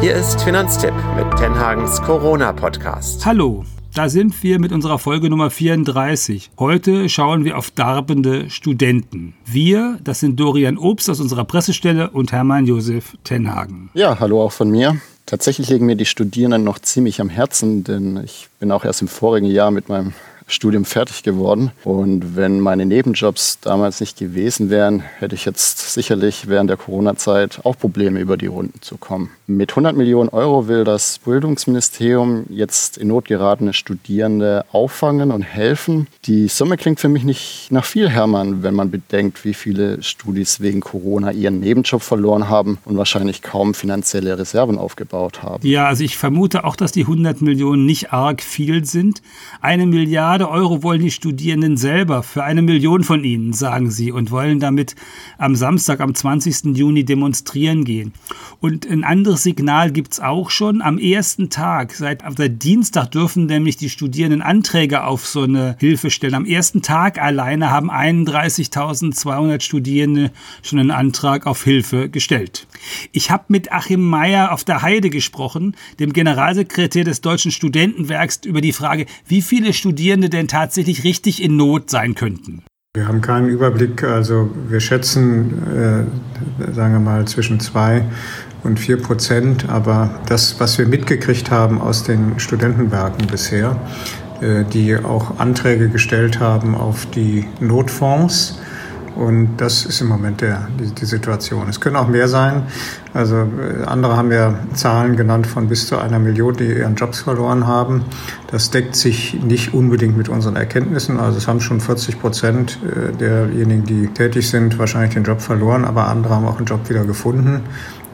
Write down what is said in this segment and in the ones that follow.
Hier ist Finanztipp mit Tenhagens Corona-Podcast. Hallo, da sind wir mit unserer Folge Nummer 34. Heute schauen wir auf darbende Studenten. Wir, das sind Dorian Obst aus unserer Pressestelle und Hermann Josef Tenhagen. Ja, hallo auch von mir. Tatsächlich liegen mir die Studierenden noch ziemlich am Herzen, denn ich bin auch erst im vorigen Jahr mit meinem Studium fertig geworden. Und wenn meine Nebenjobs damals nicht gewesen wären, hätte ich jetzt sicherlich während der Corona-Zeit auch Probleme, über die Runden zu kommen. Mit 100 Millionen Euro will das Bildungsministerium jetzt in Not geratene Studierende auffangen und helfen. Die Summe klingt für mich nicht nach viel, Hermann, wenn man bedenkt, wie viele Studis wegen Corona ihren Nebenjob verloren haben und wahrscheinlich kaum finanzielle Reserven aufgebaut haben. Ja, also ich vermute auch, dass die 100 Millionen nicht arg viel sind. Eine Milliarde Milliarde Euro wollen die Studierenden selber für eine Million von ihnen, sagen sie, und wollen damit am Samstag, am 20. Juni demonstrieren gehen. Und ein anderes Signal gibt es auch schon am ersten Tag. Seit, seit Dienstag dürfen nämlich die Studierenden Anträge auf so eine Hilfe stellen. Am ersten Tag alleine haben 31.200 Studierende schon einen Antrag auf Hilfe gestellt. Ich habe mit Achim Meyer auf der Heide gesprochen, dem Generalsekretär des Deutschen Studentenwerks, über die Frage, wie viele Studierende Studierende denn tatsächlich richtig in Not sein könnten? Wir haben keinen Überblick. Also wir schätzen, äh, sagen wir mal, zwischen zwei und vier Prozent. Aber das, was wir mitgekriegt haben aus den Studentenwerken bisher, äh, die auch Anträge gestellt haben auf die Notfonds, und das ist im Moment der, die, die, Situation. Es können auch mehr sein. Also äh, andere haben ja Zahlen genannt von bis zu einer Million, die ihren Jobs verloren haben. Das deckt sich nicht unbedingt mit unseren Erkenntnissen. Also es haben schon 40 Prozent äh, derjenigen, die tätig sind, wahrscheinlich den Job verloren, aber andere haben auch einen Job wieder gefunden.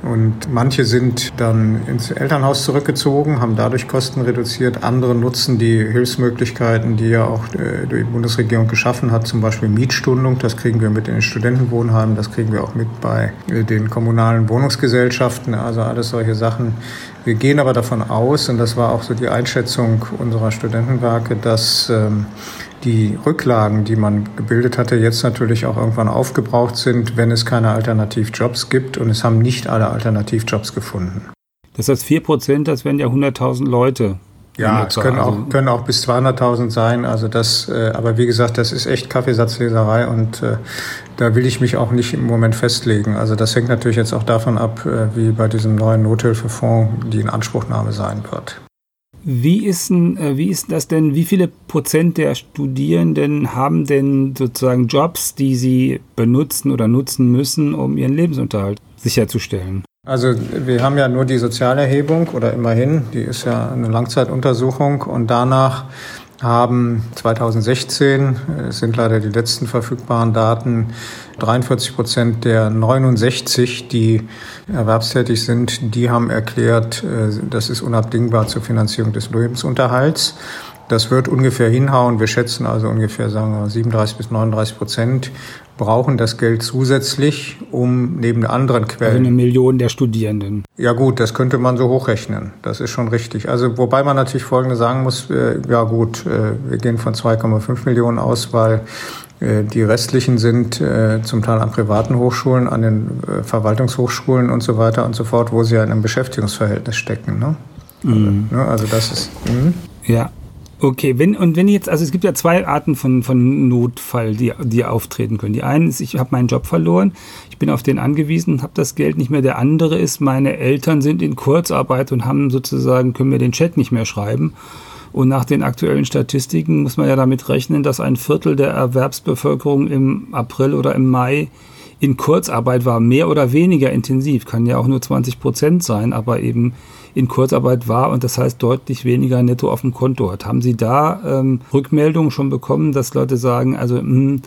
Und manche sind dann ins Elternhaus zurückgezogen, haben dadurch Kosten reduziert. Andere nutzen die Hilfsmöglichkeiten, die ja auch äh, die Bundesregierung geschaffen hat, zum Beispiel Mietstundung. Das kriegen wir mit in den Studentenwohnheimen, das kriegen wir auch mit bei den kommunalen Wohnungsgesellschaften, also alles solche Sachen. Wir gehen aber davon aus, und das war auch so die Einschätzung unserer Studentenwerke, dass ähm, die Rücklagen, die man gebildet hatte, jetzt natürlich auch irgendwann aufgebraucht sind, wenn es keine Alternativjobs gibt. Und es haben nicht alle Alternativjobs gefunden. Das heißt, 4 Prozent, das wären ja 100.000 Leute. Ja, es können auch, können auch bis 200.000 sein. Also das, äh, aber wie gesagt, das ist echt Kaffeesatzleserei und äh, da will ich mich auch nicht im Moment festlegen. Also das hängt natürlich jetzt auch davon ab, äh, wie bei diesem neuen Nothilfefonds die Inanspruchnahme sein wird. Wie ist, denn, äh, wie ist das denn? Wie viele Prozent der Studierenden haben denn sozusagen Jobs, die sie benutzen oder nutzen müssen, um ihren Lebensunterhalt sicherzustellen? Also wir haben ja nur die Sozialerhebung oder immerhin, die ist ja eine Langzeituntersuchung und danach haben 2016, es sind leider die letzten verfügbaren Daten, 43 Prozent der 69, die erwerbstätig sind, die haben erklärt, äh, das ist unabdingbar zur Finanzierung des Lebensunterhalts. Das wird ungefähr hinhauen. Wir schätzen also ungefähr, sagen wir, 37 bis 39 Prozent brauchen das Geld zusätzlich, um neben anderen Quellen. Also eine Million der Studierenden. Ja gut, das könnte man so hochrechnen. Das ist schon richtig. Also wobei man natürlich Folgendes sagen muss, äh, ja gut, äh, wir gehen von 2,5 Millionen aus, weil äh, die restlichen sind äh, zum Teil an privaten Hochschulen, an den äh, Verwaltungshochschulen und so weiter und so fort, wo sie ja in einem Beschäftigungsverhältnis stecken. Ne? Mhm. Also, also das ist. Mh. Ja, Okay, wenn, und wenn jetzt, also es gibt ja zwei Arten von, von Notfall, die, die auftreten können. Die eine ist, ich habe meinen Job verloren, ich bin auf den angewiesen und habe das Geld nicht mehr. Der andere ist, meine Eltern sind in Kurzarbeit und haben sozusagen, können mir den Chat nicht mehr schreiben. Und nach den aktuellen Statistiken muss man ja damit rechnen, dass ein Viertel der Erwerbsbevölkerung im April oder im Mai in Kurzarbeit war, mehr oder weniger intensiv, kann ja auch nur 20 Prozent sein, aber eben in Kurzarbeit war und das heißt deutlich weniger netto auf dem Konto hat. Haben Sie da ähm, Rückmeldungen schon bekommen, dass Leute sagen, also mh, hm,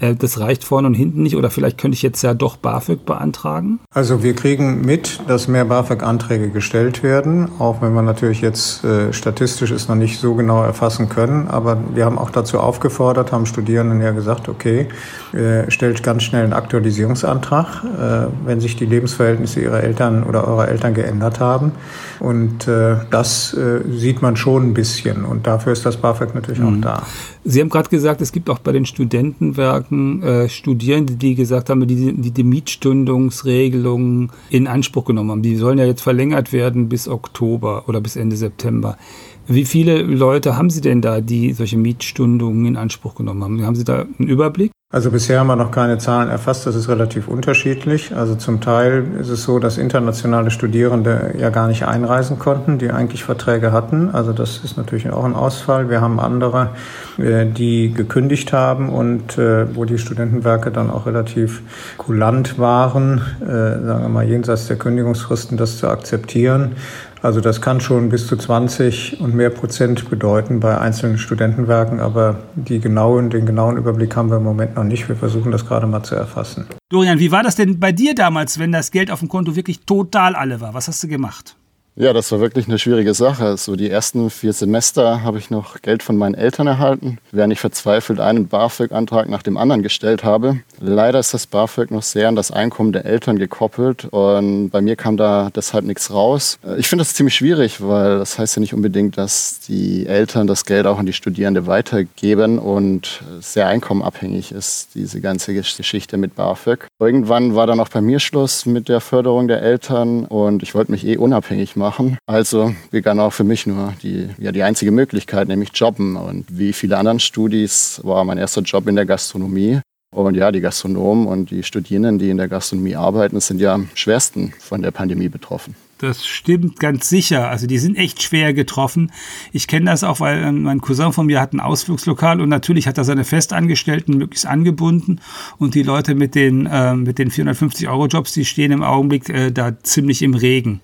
äh, das reicht vorne und hinten nicht oder vielleicht könnte ich jetzt ja doch BAföG beantragen? Also wir kriegen mit, dass mehr BAföG-Anträge gestellt werden, auch wenn wir natürlich jetzt äh, statistisch es noch nicht so genau erfassen können. Aber wir haben auch dazu aufgefordert, haben Studierenden ja gesagt, okay, äh, stellt ganz schnell einen Aktualisierungsantrag, äh, wenn sich die Lebensverhältnisse ihrer Eltern oder eurer Eltern geändert haben. Und äh, das äh, sieht man schon ein bisschen und dafür ist das BAföG natürlich mhm. auch da. Sie haben gerade gesagt, es gibt auch bei den Studentenwerken Werken äh, Studierende, die gesagt haben, die, die die Mietstundungsregelungen in Anspruch genommen haben. Die sollen ja jetzt verlängert werden bis Oktober oder bis Ende September. Wie viele Leute haben Sie denn da, die solche Mietstundungen in Anspruch genommen haben? Haben Sie da einen Überblick? Also bisher haben wir noch keine Zahlen erfasst, das ist relativ unterschiedlich. Also zum Teil ist es so, dass internationale Studierende ja gar nicht einreisen konnten, die eigentlich Verträge hatten. Also das ist natürlich auch ein Ausfall. Wir haben andere, äh, die gekündigt haben und äh, wo die Studentenwerke dann auch relativ kulant waren, äh, sagen wir mal jenseits der Kündigungsfristen, das zu akzeptieren. Also das kann schon bis zu 20 und mehr Prozent bedeuten bei einzelnen Studentenwerken, aber die genauen, den genauen Überblick haben wir im Moment noch nicht. Wir versuchen das gerade mal zu erfassen. Dorian, wie war das denn bei dir damals, wenn das Geld auf dem Konto wirklich total alle war? Was hast du gemacht? Ja, das war wirklich eine schwierige Sache. So die ersten vier Semester habe ich noch Geld von meinen Eltern erhalten, während ich verzweifelt einen BAföG-Antrag nach dem anderen gestellt habe. Leider ist das BAföG noch sehr an das Einkommen der Eltern gekoppelt und bei mir kam da deshalb nichts raus. Ich finde das ziemlich schwierig, weil das heißt ja nicht unbedingt, dass die Eltern das Geld auch an die Studierende weitergeben und sehr einkommenabhängig ist diese ganze Geschichte mit BAföG. Irgendwann war dann auch bei mir Schluss mit der Förderung der Eltern und ich wollte mich eh unabhängig machen machen. Also begann auch für mich nur die, ja, die einzige Möglichkeit, nämlich Jobben. Und wie viele anderen Studis war mein erster Job in der Gastronomie. Und ja, die Gastronomen und die Studierenden, die in der Gastronomie arbeiten, sind ja am schwersten von der Pandemie betroffen. Das stimmt ganz sicher. Also die sind echt schwer getroffen. Ich kenne das auch, weil ähm, mein Cousin von mir hat ein Ausflugslokal und natürlich hat er seine Festangestellten möglichst angebunden und die Leute mit den, äh, mit den 450 Euro Jobs, die stehen im Augenblick äh, da ziemlich im Regen.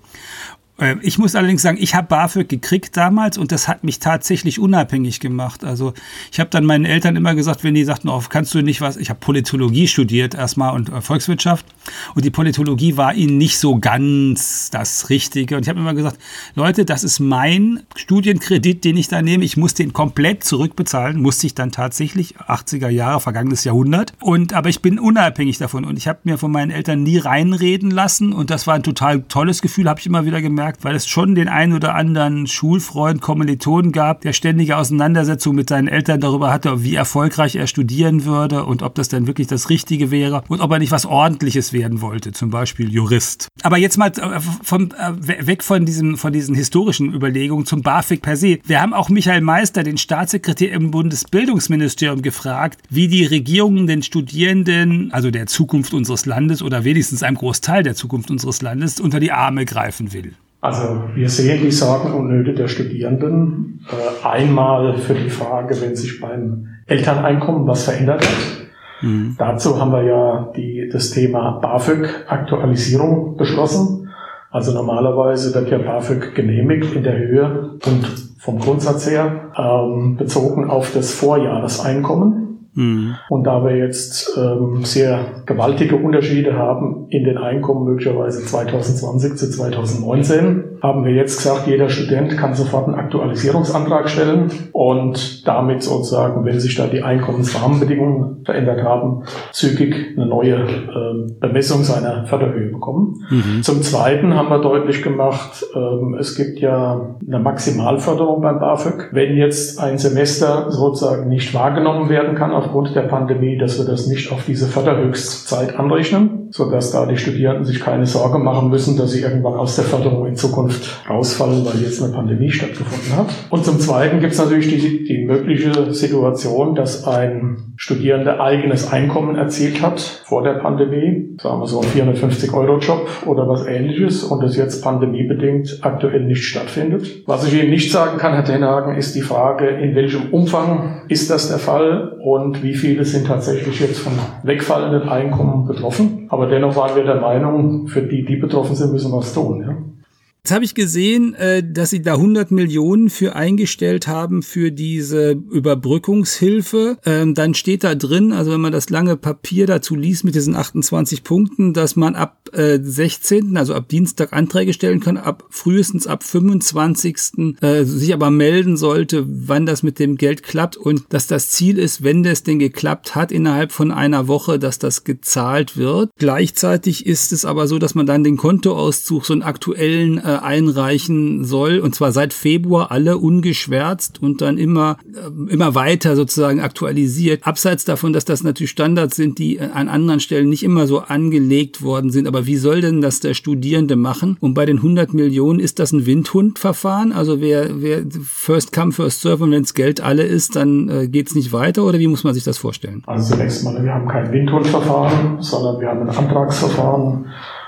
Ähm, ich muss allerdings sagen, ich habe BAföG gekriegt damals und das hat mich tatsächlich unabhängig gemacht. Also ich habe dann meinen Eltern immer gesagt, wenn die sagten, oh, kannst du nicht was, ich habe Politologie studiert erstmal und äh, Volkswirtschaft und die Politologie war ihnen nicht so ganz das Richtige. Und ich habe immer gesagt, Leute, das ist mein Studienkredit, den ich da nehme. Ich muss den komplett zurückbezahlen, musste ich dann tatsächlich, 80er Jahre, vergangenes Jahrhundert. Und aber ich bin unabhängig davon und ich habe mir von meinen Eltern nie reinreden lassen und das war ein total tolles Gefühl, habe ich immer wieder gemerkt gemerkt, weil es schon den einen oder anderen Schulfreund, Kommilitonen gab, der ständige Auseinandersetzungen mit seinen Eltern darüber hatte, wie erfolgreich er studieren würde und ob das denn wirklich das Richtige wäre und ob er nicht was Ordentliches werden wollte, zum Beispiel Jurist. Aber jetzt mal äh, vom, äh, weg von, diesem, von diesen historischen Überlegungen zum BAföG per se. Wir haben auch Michael Meister, den Staatssekretär im Bundesbildungsministerium, gefragt, wie die Regierungen den Studierenden, also der Zukunft unseres Landes oder wenigstens einem Großteil der Zukunft unseres Landes, unter die Arme greifen will. Also wir sehen die Sorgen und Nöte der Studierenden äh, einmal für die Frage, wenn sich beim Elterneinkommen was verändert hat. Mhm. Dazu haben wir ja die, das Thema BAföG-Aktualisierung beschlossen. Also normalerweise wird ja BAföG genehmigt in der Höhe und vom Grundsatz her ähm, bezogen auf das Vorjahreseinkommen. Mhm. Und da wir jetzt ähm, sehr gewaltige Unterschiede haben in den Einkommen möglicherweise 2020 zu 2019, haben wir jetzt gesagt, jeder Student kann sofort einen Aktualisierungsantrag stellen und damit sozusagen, wenn sich da die Einkommensrahmenbedingungen verändert haben, zügig eine neue äh, Bemessung seiner Förderhöhe bekommen. Mhm. Zum Zweiten haben wir deutlich gemacht, äh, es gibt ja eine Maximalförderung beim BAföG. Wenn jetzt ein Semester sozusagen nicht wahrgenommen werden kann aufgrund der Pandemie, dass wir das nicht auf diese Förderhöchstzeit anrechnen, sodass da die Studierenden sich keine Sorge machen müssen, dass sie irgendwann aus der Förderung in Zukunft rausfallen, weil jetzt eine Pandemie stattgefunden hat. Und zum Zweiten gibt es natürlich die, die mögliche Situation, dass ein Studierender eigenes Einkommen erzielt hat vor der Pandemie, sagen wir so ein 450 Euro Job oder was ähnliches und das jetzt pandemiebedingt aktuell nicht stattfindet. Was ich Ihnen nicht sagen kann, Herr Tenhagen, ist die Frage, in welchem Umfang ist das der Fall und wie viele sind tatsächlich jetzt von wegfallenden Einkommen betroffen. Aber dennoch waren wir der Meinung, für die, die betroffen sind, müssen wir was tun. Ja? Jetzt habe ich gesehen, äh, dass sie da 100 Millionen für eingestellt haben für diese Überbrückungshilfe. Ähm, dann steht da drin, also wenn man das lange Papier dazu liest mit diesen 28 Punkten, dass man ab 16., äh, also ab Dienstag Anträge stellen kann, ab frühestens ab 25. Äh, sich aber melden sollte, wann das mit dem Geld klappt und dass das Ziel ist, wenn das denn geklappt hat, innerhalb von einer Woche, dass das gezahlt wird. Gleichzeitig ist es aber so, dass man dann den Kontoauszug, so einen aktuellen einreichen soll und zwar seit Februar alle ungeschwärzt und dann immer, äh, immer weiter sozusagen aktualisiert. Abseits davon, dass das natürlich Standards sind, die an anderen Stellen nicht immer so angelegt worden sind. Aber wie soll denn das der Studierende machen? Und bei den 100 Millionen ist das ein Windhundverfahren? Also wer, wer first come, first serve und wenns Geld alle ist, dann äh, geht's nicht weiter oder wie muss man sich das vorstellen? Also zunächst mal, wir haben kein Windhundverfahren, sondern wir haben ein Antragsverfahren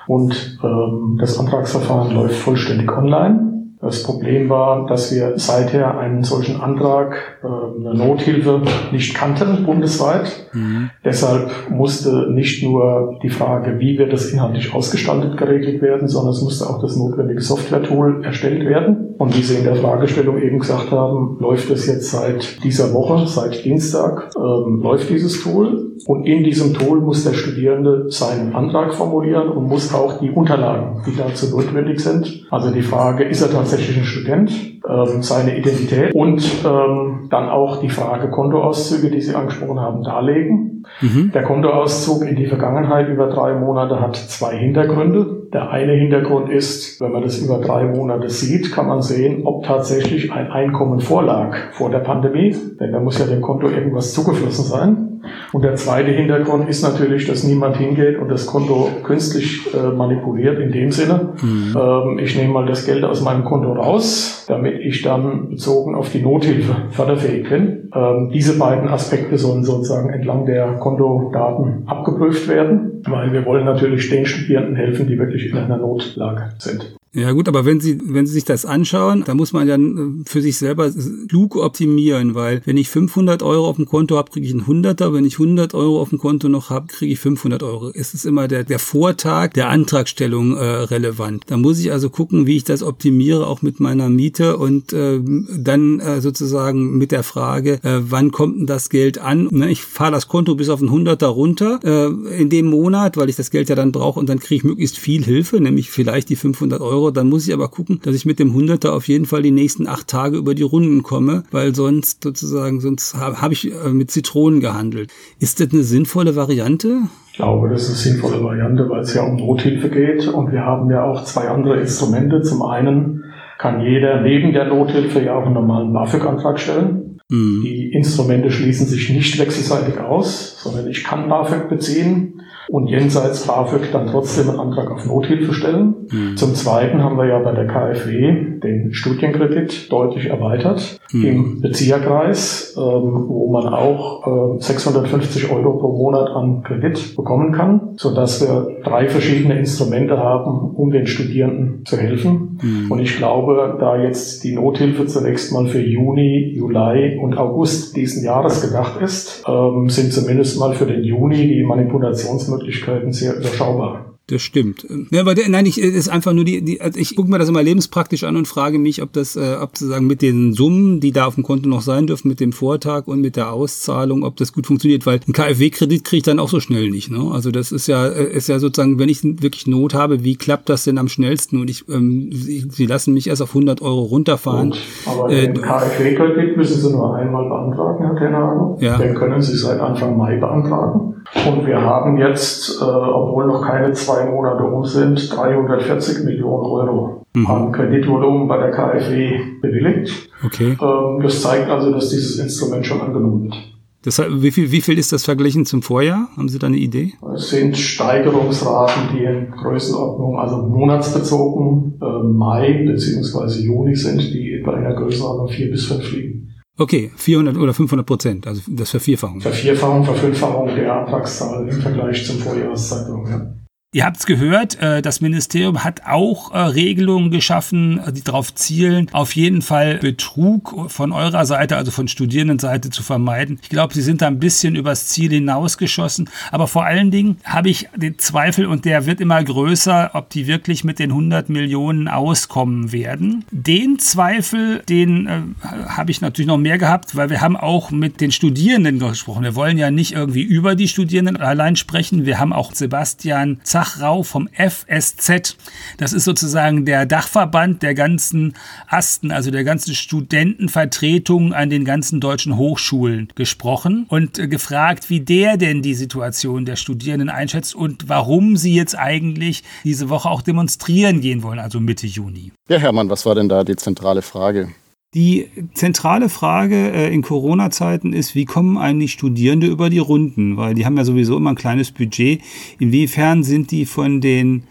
und ähm, das Antragsverfahren läuft vollständig online. Das Problem war, dass wir seither einen solchen Antrag, äh, eine Nothilfe, nicht kannten bundesweit. Mhm. Deshalb musste nicht nur die Frage, wie wird das inhaltlich ausgestaltet, geregelt werden, sondern es musste auch das notwendige Software-Tool erstellt werden. Und wie Sie in der Fragestellung eben gesagt haben, läuft es jetzt seit dieser Woche, seit Dienstag, ähm, läuft dieses Tool. Und in diesem Tool muss der Studierende seinen Antrag formulieren und muss auch die Unterlagen, die dazu notwendig sind. Also die Frage, ist er tatsächlich ein Student, ähm, seine Identität und ähm, dann auch die Frage Kontoauszüge, die Sie angesprochen haben, darlegen. Mhm. Der Kontoauszug in die Vergangenheit über drei Monate hat zwei Hintergründe. Der eine Hintergrund ist, wenn man das über drei Monate sieht, kann man sehen, ob tatsächlich ein Einkommen vorlag vor der Pandemie. Denn da muss ja dem Konto irgendwas zugeflossen sein. Und der zweite Hintergrund ist natürlich, dass niemand hingeht und das Konto künstlich äh, manipuliert in dem Sinne. Mhm. Ähm, ich nehme mal das Geld aus meinem Konto raus, damit ich dann bezogen auf die Nothilfe förderfähig bin. Ähm, diese beiden Aspekte sollen sozusagen entlang der Kontodaten abgeprüft werden, weil wir wollen natürlich den Studierenden helfen, die wirklich in einer Notlage sind. Ja gut, aber wenn Sie, wenn Sie sich das anschauen, da muss man dann äh, für sich selber klug optimieren, weil wenn ich 500 Euro auf dem Konto habe, kriege ich einen Hunderter, wenn ich 100 Euro auf dem Konto noch habe, kriege ich 500 Euro. Es ist immer der, der Vortag der Antragstellung äh, relevant. Da muss ich also gucken, wie ich das optimiere, auch mit meiner Miete und äh, dann äh, sozusagen mit der Frage, äh, wann kommt denn das Geld an? Ne, ich fahre das Konto bis auf einen Hunderter runter äh, in dem Monat, weil ich das Geld ja dann brauche und dann kriege ich möglichst viel Hilfe, nämlich vielleicht die 500 Euro Euro, dann muss ich aber gucken, dass ich mit dem Hunderter auf jeden Fall die nächsten acht Tage über die Runden komme, weil sonst sozusagen, sonst habe hab ich äh, mit Zitronen gehandelt. Ist das eine sinnvolle Variante? Ich glaube, das ist eine sinnvolle Variante, weil es ja um Nothilfe geht und wir haben ja auch zwei andere Instrumente. Zum einen kann jeder neben der Nothilfe ja auch einen normalen BAföG-Antrag stellen. Mhm. Die Instrumente schließen sich nicht wechselseitig aus, sondern ich kann BAföG beziehen und jenseits BAföG dann trotzdem einen Antrag auf Nothilfe stellen. Mhm. Zum Zweiten haben wir ja bei der KfW den Studienkredit deutlich erweitert mhm. im Bezieherkreis, ähm, wo man auch äh, 650 Euro pro Monat an Kredit bekommen kann, sodass wir drei verschiedene Instrumente haben, um den Studierenden zu helfen. Mhm. Und ich glaube, da jetzt die Nothilfe zunächst mal für Juni, Juli und August diesen Jahres gedacht ist, ähm, sind zumindest mal für den Juni die Manipulationsmöglichkeiten Möglichkeiten sehr überschaubar. Das stimmt. Ja, aber der, nein, ich ist einfach nur die, die also ich gucke mir das immer lebenspraktisch an und frage mich, ob das, äh, ob sozusagen mit den Summen, die da auf dem Konto noch sein dürfen, mit dem Vortag und mit der Auszahlung, ob das gut funktioniert, weil ein KfW-Kredit kriege ich dann auch so schnell nicht. Ne? Also das ist ja, äh, ist ja sozusagen, wenn ich wirklich Not habe, wie klappt das denn am schnellsten? Und ich, ähm, sie, sie lassen mich erst auf 100 Euro runterfahren. Gut, aber äh, den KfW-Kredit müssen Sie nur einmal beantragen, Herr Tenner. Ja. Den können Sie seit Anfang Mai beantragen. Und wir haben jetzt, äh, obwohl noch keine zwei Monate um sind, 340 Millionen Euro mhm. an Kreditvolumen bei der KfW bewilligt. Okay. Ähm, das zeigt also, dass dieses Instrument schon angenommen wird. Das, wie, viel, wie viel ist das verglichen zum Vorjahr? Haben Sie da eine Idee? Es sind Steigerungsraten, die in Größenordnung, also monatsbezogen äh, Mai bzw. Juni sind, die bei einer Größenordnung 4 bis 5 liegen. Okay, 400 oder 500 Prozent, also das Vervierfachung. Vervierfachung, Verfünffachung der Antragszahl im Vergleich zum Vorjahreszeitraum, ja. Ihr habt es gehört, äh, das Ministerium hat auch äh, Regelungen geschaffen, die darauf zielen, auf jeden Fall Betrug von eurer Seite, also von Studierendenseite zu vermeiden. Ich glaube, sie sind da ein bisschen übers Ziel hinausgeschossen. Aber vor allen Dingen habe ich den Zweifel, und der wird immer größer, ob die wirklich mit den 100 Millionen auskommen werden. Den Zweifel, den äh, habe ich natürlich noch mehr gehabt, weil wir haben auch mit den Studierenden gesprochen. Wir wollen ja nicht irgendwie über die Studierenden allein sprechen. Wir haben auch Sebastian Zach Wachrau vom FSZ. Das ist sozusagen der Dachverband der ganzen Asten, also der ganzen Studentenvertretungen an den ganzen deutschen Hochschulen gesprochen und äh, gefragt, wie der denn die Situation der Studierenden einschätzt und warum sie jetzt eigentlich diese Woche auch demonstrieren gehen wollen, also Mitte Juni. Ja, Hermann, was war denn da die zentrale Frage? Die zentrale Frage äh, in Corona-Zeiten ist, wie kommen eigentlich Studierende über die Runden? Weil die haben ja sowieso immer ein kleines Budget. Inwiefern sind die von, den,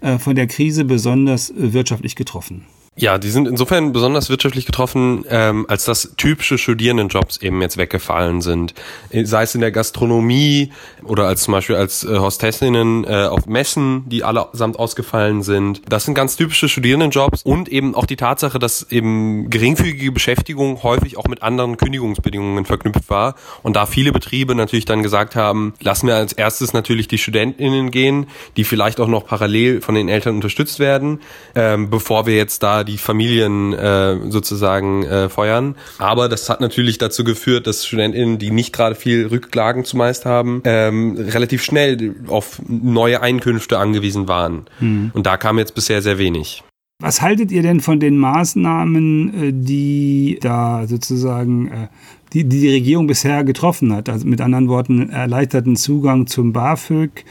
äh, von der Krise besonders wirtschaftlich getroffen? Ja, die sind insofern besonders wirtschaftlich getroffen, ähm, als dass typische Studierendenjobs eben jetzt weggefallen sind. Sei es in der Gastronomie oder als zum Beispiel als äh, Hostessinnen äh, auf Messen, die allesamt ausgefallen sind. Das sind ganz typische Studierendenjobs und eben auch die Tatsache, dass eben geringfügige Beschäftigung häufig auch mit anderen Kündigungsbedingungen verknüpft war und da viele Betriebe natürlich dann gesagt haben, lassen wir als erstes natürlich die StudentInnen gehen, die vielleicht auch noch parallel von den Eltern unterstützt werden, ähm, bevor wir jetzt da die Familien äh, sozusagen äh, feuern. Aber das hat natürlich dazu geführt, dass StudentInnen, die nicht gerade viel Rücklagen zumeist haben, ähm, relativ schnell auf neue Einkünfte angewiesen waren. Mhm. Und da kam jetzt bisher sehr wenig. Was haltet ihr denn von den Maßnahmen, äh, die da sozusagen äh, die, die, die Regierung bisher getroffen hat? Also mit anderen Worten, erleichterten Zugang zum BAföG,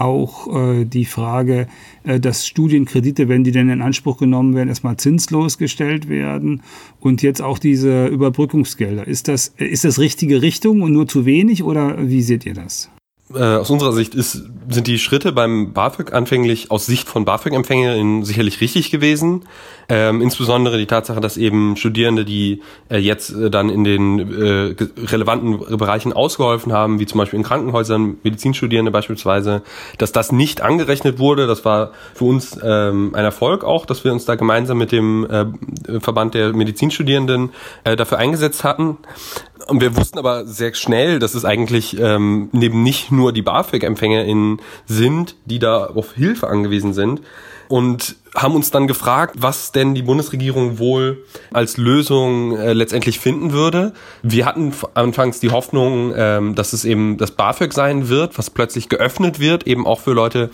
auch äh, die Frage, äh, dass Studienkredite, wenn die denn in Anspruch genommen werden, erstmal zinslos gestellt werden und jetzt auch diese Überbrückungsgelder. Ist das, ist das richtige Richtung und nur zu wenig oder wie seht ihr das? Äh, aus unserer Sicht ist, sind die Schritte beim BAföG anfänglich aus Sicht von BAföG-Empfängerinnen sicherlich richtig gewesen. Ähm, insbesondere die Tatsache, dass eben Studierende, die äh, jetzt äh, dann in den äh, relevanten Bereichen ausgeholfen haben, wie zum Beispiel in Krankenhäusern, Medizinstudierende beispielsweise, dass das nicht angerechnet wurde. Das war für uns ähm, ein Erfolg auch, dass wir uns da gemeinsam mit dem äh, Verband der Medizinstudierenden äh, dafür eingesetzt hatten. Und wir wussten aber sehr schnell, dass es eigentlich ähm, neben nicht nur die BAföG-EmpfängerInnen sind, die da auf Hilfe angewiesen sind. Und haben uns dann gefragt, was denn die Bundesregierung wohl als Lösung äh, letztendlich finden würde. Wir hatten anfangs die Hoffnung, ähm, dass es eben das BAföG sein wird, was plötzlich geöffnet wird, eben auch für Leute,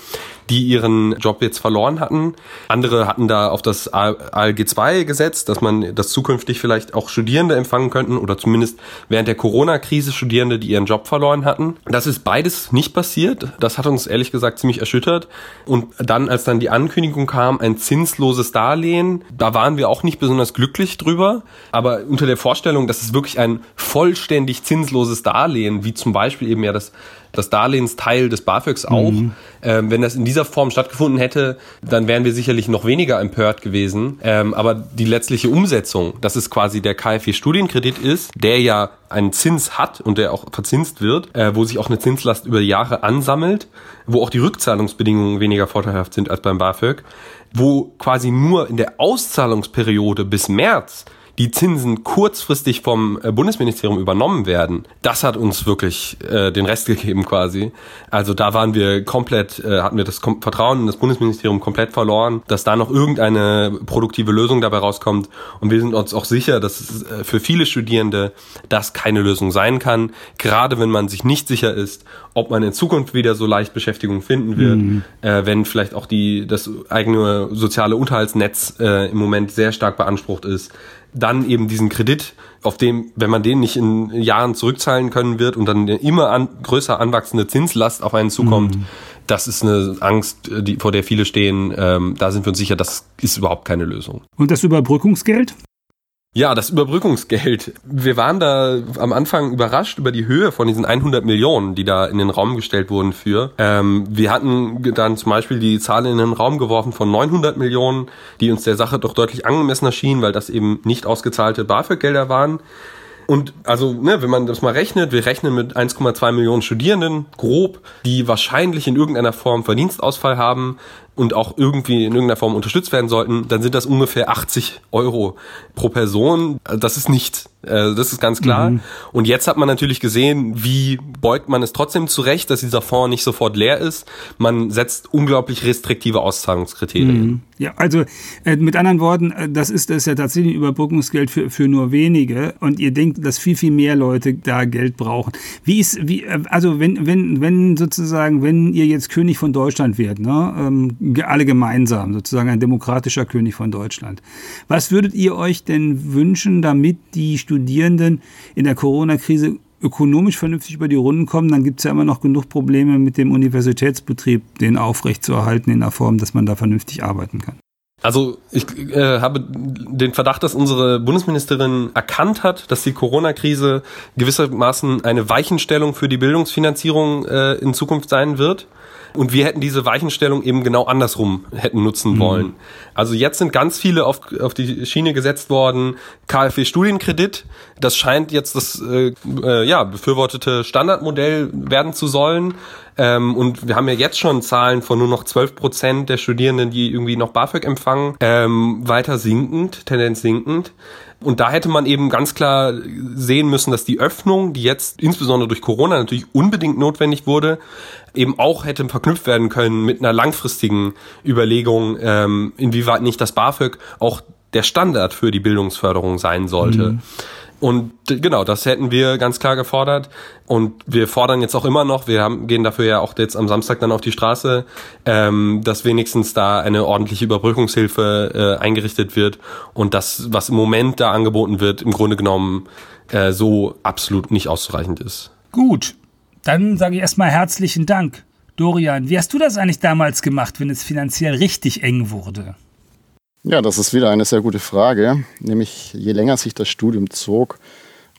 die ihren Job jetzt verloren hatten. Andere hatten da auf das ALG 2 gesetzt, dass man das zukünftig vielleicht auch Studierende empfangen könnten oder zumindest während der Corona-Krise Studierende, die ihren Job verloren hatten. Das ist beides nicht passiert. Das hat uns ehrlich gesagt ziemlich erschüttert. Und dann, als dann die Ankündigung kam, ein zinsloses Darlehen. Da waren wir auch nicht besonders glücklich drüber, aber unter der Vorstellung, dass es wirklich ein vollständig zinsloses Darlehen, wie zum Beispiel eben ja das das Darlehensteil des BAföGs auch. Mhm. Ähm, wenn das in dieser Form stattgefunden hätte, dann wären wir sicherlich noch weniger empört gewesen. Ähm, aber die letztliche Umsetzung, dass es quasi der KfW-Studienkredit ist, der ja einen Zins hat und der auch verzinst wird, äh, wo sich auch eine Zinslast über Jahre ansammelt, wo auch die Rückzahlungsbedingungen weniger vorteilhaft sind als beim BAföG, wo quasi nur in der Auszahlungsperiode bis März die Zinsen kurzfristig vom äh, Bundesministerium übernommen werden, das hat uns wirklich äh, den Rest gegeben quasi. Also da waren wir komplett, äh, hatten wir das Kom Vertrauen in das Bundesministerium komplett verloren, dass da noch irgendeine produktive Lösung dabei rauskommt. Und wir sind uns auch sicher, dass äh, für viele Studierende das keine Lösung sein kann, gerade wenn man sich nicht sicher ist, ob man in Zukunft wieder so leicht Beschäftigung finden wird, mhm. äh, wenn vielleicht auch die das eigene soziale Unterhaltsnetz äh, im Moment sehr stark beansprucht ist dann eben diesen Kredit, auf dem, wenn man den nicht in Jahren zurückzahlen können wird und dann eine immer an, größer anwachsende Zinslast auf einen zukommt, mhm. das ist eine Angst, die, vor der viele stehen. Ähm, da sind wir uns sicher, das ist überhaupt keine Lösung. Und das Überbrückungsgeld? Ja, das Überbrückungsgeld. Wir waren da am Anfang überrascht über die Höhe von diesen 100 Millionen, die da in den Raum gestellt wurden für. Ähm, wir hatten dann zum Beispiel die Zahl in den Raum geworfen von 900 Millionen, die uns der Sache doch deutlich angemessen erschienen, weil das eben nicht ausgezahlte BAföG-Gelder waren. Und also, ne, wenn man das mal rechnet, wir rechnen mit 1,2 Millionen Studierenden, grob, die wahrscheinlich in irgendeiner Form Verdienstausfall haben. Und auch irgendwie in irgendeiner Form unterstützt werden sollten, dann sind das ungefähr 80 Euro pro Person. Das ist nichts. Äh, das ist ganz klar. Mhm. Und jetzt hat man natürlich gesehen, wie beugt man es trotzdem zurecht, dass dieser Fonds nicht sofort leer ist. Man setzt unglaublich restriktive Auszahlungskriterien. Mhm. Ja, also äh, mit anderen Worten, äh, das ist das ist ja tatsächlich ein Überbrückungsgeld für, für nur wenige und ihr denkt, dass viel, viel mehr Leute da Geld brauchen. Wie ist, wie, äh, also wenn, wenn, wenn sozusagen, wenn ihr jetzt König von Deutschland werdet, ne, ähm, alle gemeinsam, sozusagen ein demokratischer König von Deutschland, was würdet ihr euch denn wünschen, damit die Studenten Studierenden in der Corona-Krise ökonomisch vernünftig über die Runden kommen, dann gibt es ja immer noch genug Probleme mit dem Universitätsbetrieb, den aufrechtzuerhalten in der Form, dass man da vernünftig arbeiten kann. Also ich äh, habe den Verdacht, dass unsere Bundesministerin erkannt hat, dass die Corona-Krise gewissermaßen eine Weichenstellung für die Bildungsfinanzierung äh, in Zukunft sein wird. Und wir hätten diese Weichenstellung eben genau andersrum hätten nutzen mhm. wollen. Also jetzt sind ganz viele auf, auf die Schiene gesetzt worden, KfW Studienkredit. Das scheint jetzt das äh, äh, ja, befürwortete Standardmodell werden zu sollen. Ähm, und wir haben ja jetzt schon Zahlen von nur noch 12 Prozent der Studierenden, die irgendwie noch BAföG empfangen, ähm, weiter sinkend, Tendenz sinkend. Und da hätte man eben ganz klar sehen müssen, dass die Öffnung, die jetzt insbesondere durch Corona natürlich unbedingt notwendig wurde, eben auch hätte verknüpft werden können mit einer langfristigen Überlegung, ähm, inwieweit nicht das BAföG auch der Standard für die Bildungsförderung sein sollte. Mhm. Und genau, das hätten wir ganz klar gefordert. Und wir fordern jetzt auch immer noch, wir haben, gehen dafür ja auch jetzt am Samstag dann auf die Straße, ähm, dass wenigstens da eine ordentliche Überbrückungshilfe äh, eingerichtet wird und das, was im Moment da angeboten wird, im Grunde genommen äh, so absolut nicht ausreichend ist. Gut, dann sage ich erstmal herzlichen Dank. Dorian, wie hast du das eigentlich damals gemacht, wenn es finanziell richtig eng wurde? Ja, das ist wieder eine sehr gute Frage. Nämlich je länger sich das Studium zog,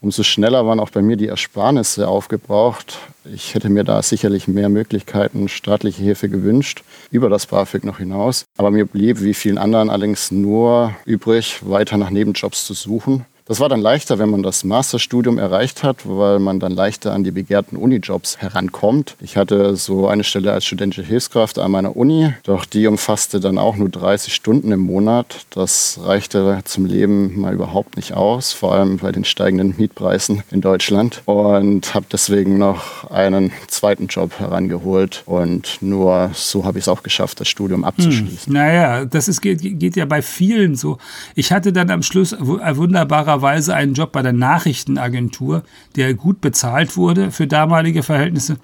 umso schneller waren auch bei mir die Ersparnisse aufgebraucht. Ich hätte mir da sicherlich mehr Möglichkeiten, staatliche Hilfe gewünscht, über das BAföG noch hinaus. Aber mir blieb, wie vielen anderen allerdings, nur übrig, weiter nach Nebenjobs zu suchen. Das war dann leichter, wenn man das Masterstudium erreicht hat, weil man dann leichter an die begehrten Unijobs herankommt. Ich hatte so eine Stelle als studentische Hilfskraft an meiner Uni, doch die umfasste dann auch nur 30 Stunden im Monat. Das reichte zum Leben mal überhaupt nicht aus, vor allem bei den steigenden Mietpreisen in Deutschland. Und habe deswegen noch einen zweiten Job herangeholt und nur so habe ich es auch geschafft, das Studium hm. abzuschließen. Hm. Naja, das ist, geht, geht ja bei vielen so. Ich hatte dann am Schluss ein wunderbarer clevererweise einen Job bei der Nachrichtenagentur, der gut bezahlt wurde für damalige Verhältnisse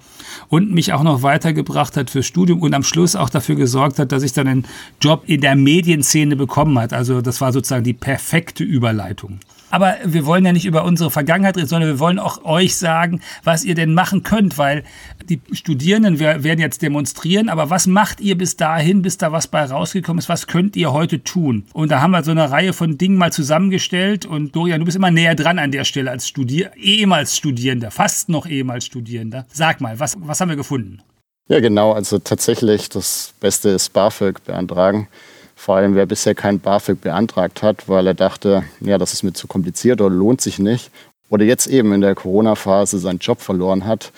und mich auch noch weitergebracht hat fürs Studium und am Schluss auch dafür gesorgt hat, dass ich dann einen Job in der Medienszene bekommen hat. Also das war sozusagen die perfekte Überleitung. Aber wir wollen ja nicht über unsere Vergangenheit reden, sondern wir wollen auch euch sagen, was ihr denn machen könnt, weil die Studierenden werden jetzt demonstrieren, aber was macht ihr bis dahin, bis da was bei rausgekommen ist? Was könnt ihr heute tun? Und da haben wir so eine Reihe von Dingen mal zusammengestellt und Dorian, du bist immer näher dran an der Stelle als Studier ehemals Studierender, fast noch ehemals Studierender. Sag mal, was, was haben wir gefunden? Ja, genau. Also tatsächlich, das Beste ist BAföG beantragen. Vor allem, wer bisher kein BAföG beantragt hat, weil er dachte, ja, das ist mir zu kompliziert oder lohnt sich nicht. Oder jetzt eben in der Corona-Phase seinen Job verloren hat,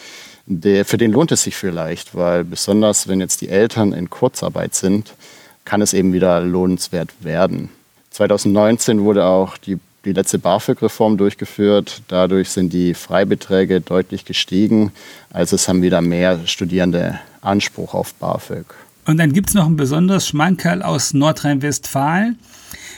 der, für den lohnt es sich vielleicht, weil besonders wenn jetzt die Eltern in Kurzarbeit sind, kann es eben wieder lohnenswert werden. 2019 wurde auch die, die letzte BAföG-Reform durchgeführt. Dadurch sind die Freibeträge deutlich gestiegen. Also es haben wieder mehr Studierende Anspruch auf BAföG. Und dann gibt es noch ein besonderes Schmankerl aus Nordrhein-Westfalen.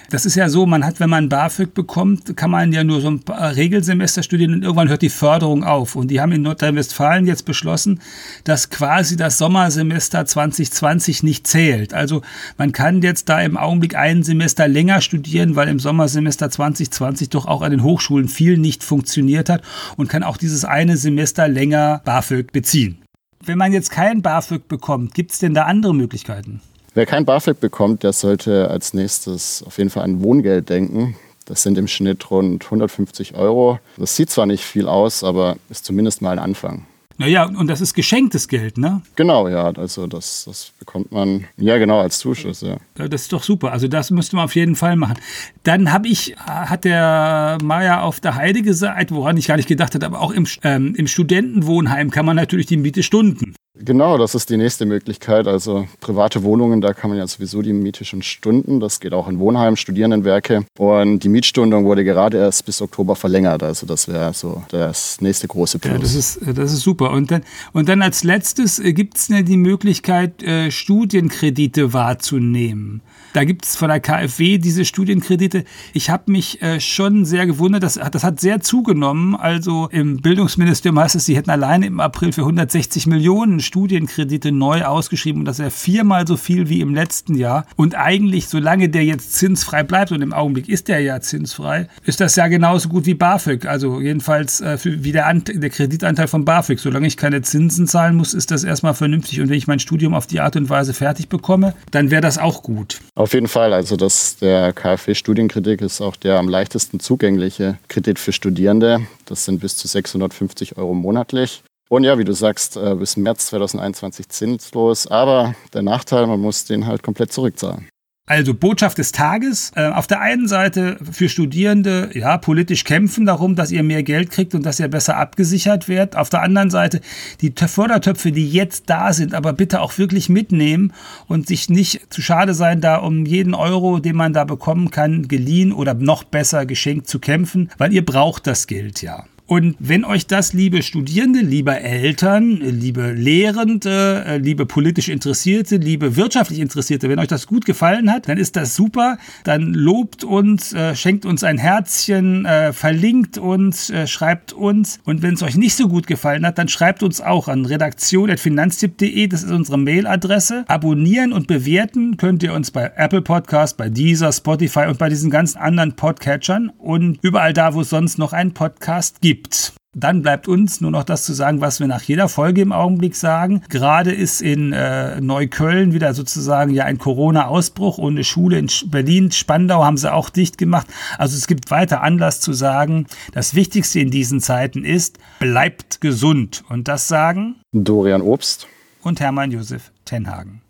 Das ist ja so, man hat, wenn man BAföG bekommt, kann man ja nur so ein Regelsemester studieren und irgendwann hört die Förderung auf. Und die haben in Nordrhein-Westfalen jetzt beschlossen, dass quasi das Sommersemester 2020 nicht zählt. Also man kann jetzt da im Augenblick ein Semester länger studieren, weil im Sommersemester 2020 doch auch an den Hochschulen viel nicht funktioniert hat und kann auch dieses eine Semester länger BAföG beziehen. Wenn man jetzt kein BAföG bekommt, gibt es denn da andere Möglichkeiten? Wer kein BAföG bekommt, der sollte als nächstes auf jeden Fall an Wohngeld denken. Das sind im Schnitt rund 150 Euro. Das sieht zwar nicht viel aus, aber ist zumindest mal ein Anfang. Naja, und das ist geschenktes Geld, ne? Genau, ja. Also das, das bekommt man, ja genau, als Zuschuss, ja. Das ist doch super. Also das müsste man auf jeden Fall machen. Dann habe ich, hat der Maya auf der Heide gesagt, woran ich gar nicht gedacht hatte, aber auch im, ähm, im Studentenwohnheim kann man natürlich die Miete stunden. Genau, das ist die nächste Möglichkeit. Also private Wohnungen, da kann man ja sowieso die Miete schon stunden. Das geht auch in Wohnheim, Studierendenwerke. Und die Mietstundung wurde gerade erst bis Oktober verlängert. Also das wäre so das nächste große Plus. Ja, das ist, das ist super. Und dann, und dann als letztes äh, gibt es ja die Möglichkeit, äh, Studienkredite wahrzunehmen. Da gibt es von der KfW diese Studienkredite. Ich habe mich äh, schon sehr gewundert, das, das hat sehr zugenommen. Also im Bildungsministerium heißt es, sie hätten alleine im April für 160 Millionen Studienkredite neu ausgeschrieben und das wäre viermal so viel wie im letzten Jahr. Und eigentlich, solange der jetzt zinsfrei bleibt, und im Augenblick ist der ja zinsfrei, ist das ja genauso gut wie BAföG. Also jedenfalls äh, wie der, der Kreditanteil von BAföG. Solange ich keine Zinsen zahlen muss, ist das erstmal vernünftig. Und wenn ich mein Studium auf die Art und Weise fertig bekomme, dann wäre das auch gut. Auf jeden Fall. Also das, der KfW-Studienkredit ist auch der am leichtesten zugängliche Kredit für Studierende. Das sind bis zu 650 Euro monatlich. Und ja, wie du sagst, äh, bis März 2021 zinslos. Aber der Nachteil, man muss den halt komplett zurückzahlen. Also Botschaft des Tages. Äh, auf der einen Seite für Studierende, ja, politisch kämpfen darum, dass ihr mehr Geld kriegt und dass ihr besser abgesichert werdet. Auf der anderen Seite die Fördertöpfe, die jetzt da sind, aber bitte auch wirklich mitnehmen und sich nicht zu schade sein, da um jeden Euro, den man da bekommen kann, geliehen oder noch besser geschenkt zu kämpfen, weil ihr braucht das Geld ja. Und wenn euch das, liebe Studierende, liebe Eltern, liebe Lehrende, äh, liebe politisch Interessierte, liebe wirtschaftlich Interessierte, wenn euch das gut gefallen hat, dann ist das super. Dann lobt uns, äh, schenkt uns ein Herzchen, äh, verlinkt uns, schreibt uns. Und wenn es euch nicht so gut gefallen hat, dann schreibt uns auch an redaktion.finanztipp.de, das ist unsere Mailadresse. Abonnieren und bewerten könnt ihr uns bei Apple Podcast, bei Deezer, Spotify und bei diesen ganzen anderen Podcatchern und überall da, wo es sonst noch einen Podcast gibt gibt. Dann bleibt uns nur noch das zu sagen, was wir nach jeder Folge im Augenblick sagen. Gerade ist in äh, Neukölln wieder sozusagen ja ein Corona-Ausbruch und eine Schule in Berlin, Spandau haben sie auch dicht gemacht. Also es gibt weiter Anlass zu sagen, das Wichtigste in diesen Zeiten ist, bleibt gesund. Und das sagen Dorian Obst und Hermann Josef Tenhagen.